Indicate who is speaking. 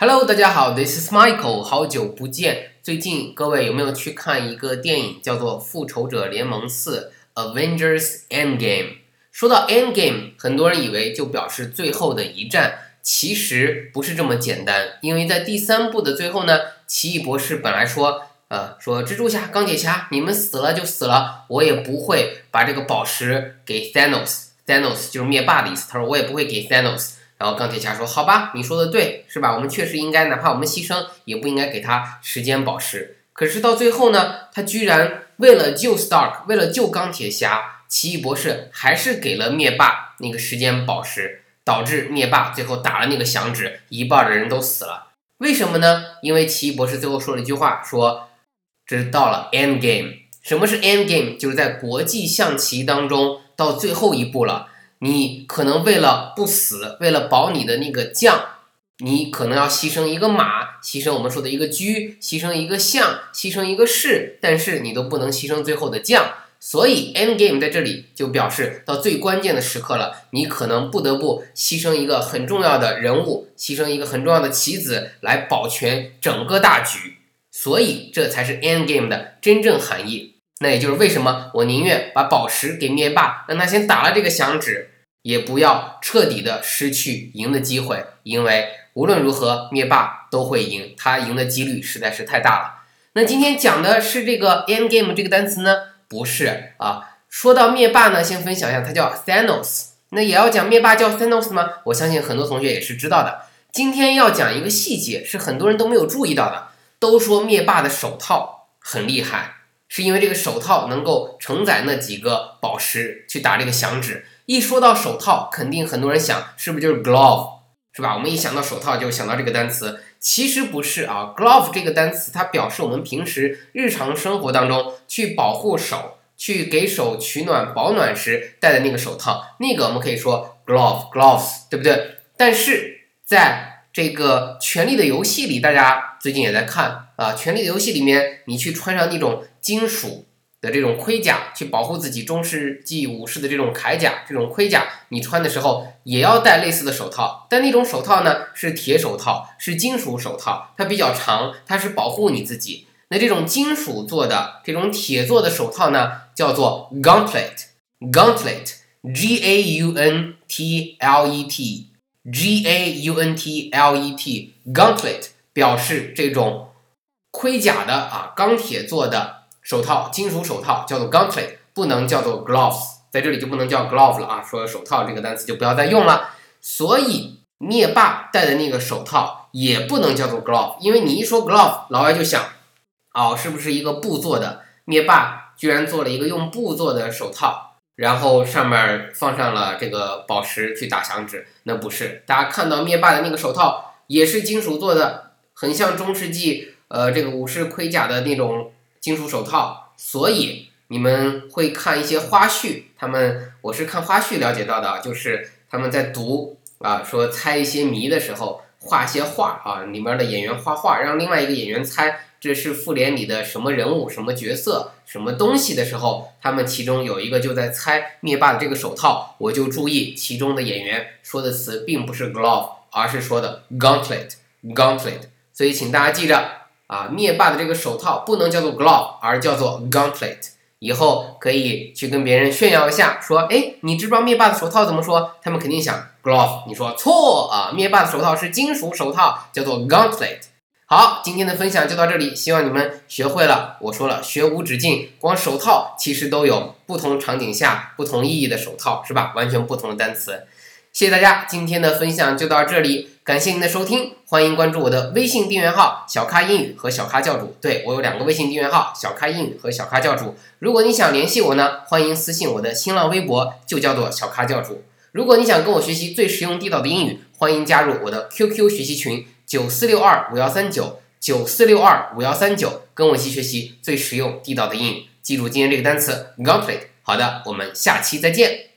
Speaker 1: Hello，大家好，This is Michael，好久不见。最近各位有没有去看一个电影，叫做《复仇者联盟四》（Avengers Endgame）？说到 Endgame，很多人以为就表示最后的一战，其实不是这么简单。因为在第三部的最后呢，奇异博士本来说，呃，说蜘蛛侠、钢铁侠，你们死了就死了，我也不会把这个宝石给 Thanos，Thanos 就是灭霸的意思。他说我也不会给 Thanos。然后钢铁侠说：“好吧，你说的对，是吧？我们确实应该，哪怕我们牺牲，也不应该给他时间宝石。可是到最后呢，他居然为了救 Stark，为了救钢铁侠，奇异博士还是给了灭霸那个时间宝石，导致灭霸最后打了那个响指，一半的人都死了。为什么呢？因为奇异博士最后说了一句话，说这是到了 End Game。什么是 End Game？就是在国际象棋当中到最后一步了。”你可能为了不死，为了保你的那个将，你可能要牺牲一个马，牺牲我们说的一个车，牺牲一个象，牺牲一个士，但是你都不能牺牲最后的将。所以 end game 在这里就表示到最关键的时刻了，你可能不得不牺牲一个很重要的人物，牺牲一个很重要的棋子来保全整个大局。所以这才是 end game 的真正含义。那也就是为什么我宁愿把宝石给灭霸，让他先打了这个响指，也不要彻底的失去赢的机会，因为无论如何灭霸都会赢，他赢的几率实在是太大了。那今天讲的是这个 end game 这个单词呢？不是啊。说到灭霸呢，先分享一下，他叫 Thanos。那也要讲灭霸叫 Thanos 吗？我相信很多同学也是知道的。今天要讲一个细节，是很多人都没有注意到的。都说灭霸的手套很厉害。是因为这个手套能够承载那几个宝石去打这个响指。一说到手套，肯定很多人想是不是就是 glove，是吧？我们一想到手套就想到这个单词，其实不是啊。glove 这个单词它表示我们平时日常生活当中去保护手、去给手取暖保暖时戴的那个手套，那个我们可以说 glove gloves，对不对？但是在这个《权力的游戏》里，大家最近也在看啊，《权力的游戏》里面你去穿上那种。金属的这种盔甲去保护自己，中世纪武士的这种铠甲，这种盔甲你穿的时候也要戴类似的手套，但那种手套呢是铁手套，是金属手套，它比较长，它是保护你自己。那这种金属做的、这种铁做的手套呢，叫做 gauntlet，gauntlet，g a u n t l e t，g a u n t l e t，gauntlet 表示这种盔甲的啊，钢铁做的。手套，金属手套叫做 gauntlet，不能叫做 gloves，在这里就不能叫 glove 了啊。说手套这个单词就不要再用了。所以灭霸戴的那个手套也不能叫做 glove，因为你一说 glove，老外就想，哦，是不是一个布做的？灭霸居然做了一个用布做的手套，然后上面放上了这个宝石去打响指？那不是，大家看到灭霸的那个手套也是金属做的，很像中世纪呃这个武士盔甲的那种。金属手套，所以你们会看一些花絮。他们我是看花絮了解到的，就是他们在读啊，说猜一些谜的时候，画一些画啊，里面的演员画画，让另外一个演员猜这是复联里的什么人物、什么角色、什么东西的时候，他们其中有一个就在猜灭霸的这个手套，我就注意其中的演员说的词并不是 glove，而是说的 gauntlet，gauntlet。所以请大家记着。啊，灭霸的这个手套不能叫做 glove，而叫做 gauntlet。以后可以去跟别人炫耀一下，说，哎，你知不知道灭霸的手套怎么说？他们肯定想 glove。你说错啊，灭霸的手套是金属手套，叫做 gauntlet。好，今天的分享就到这里，希望你们学会了。我说了，学无止境，光手套其实都有不同场景下不同意义的手套，是吧？完全不同的单词。谢谢大家，今天的分享就到这里，感谢您的收听，欢迎关注我的微信订阅号“小咖英语”和“小咖教主”。对我有两个微信订阅号“小咖英语”和“小咖教主”。如果你想联系我呢，欢迎私信我的新浪微博，就叫做“小咖教主”。如果你想跟我学习最实用地道的英语，欢迎加入我的 QQ 学习群九四六二五幺三九九四六二五幺三九，跟我一起学习最实用地道的英语。记住今天这个单词 gauntlet。好的，我们下期再见。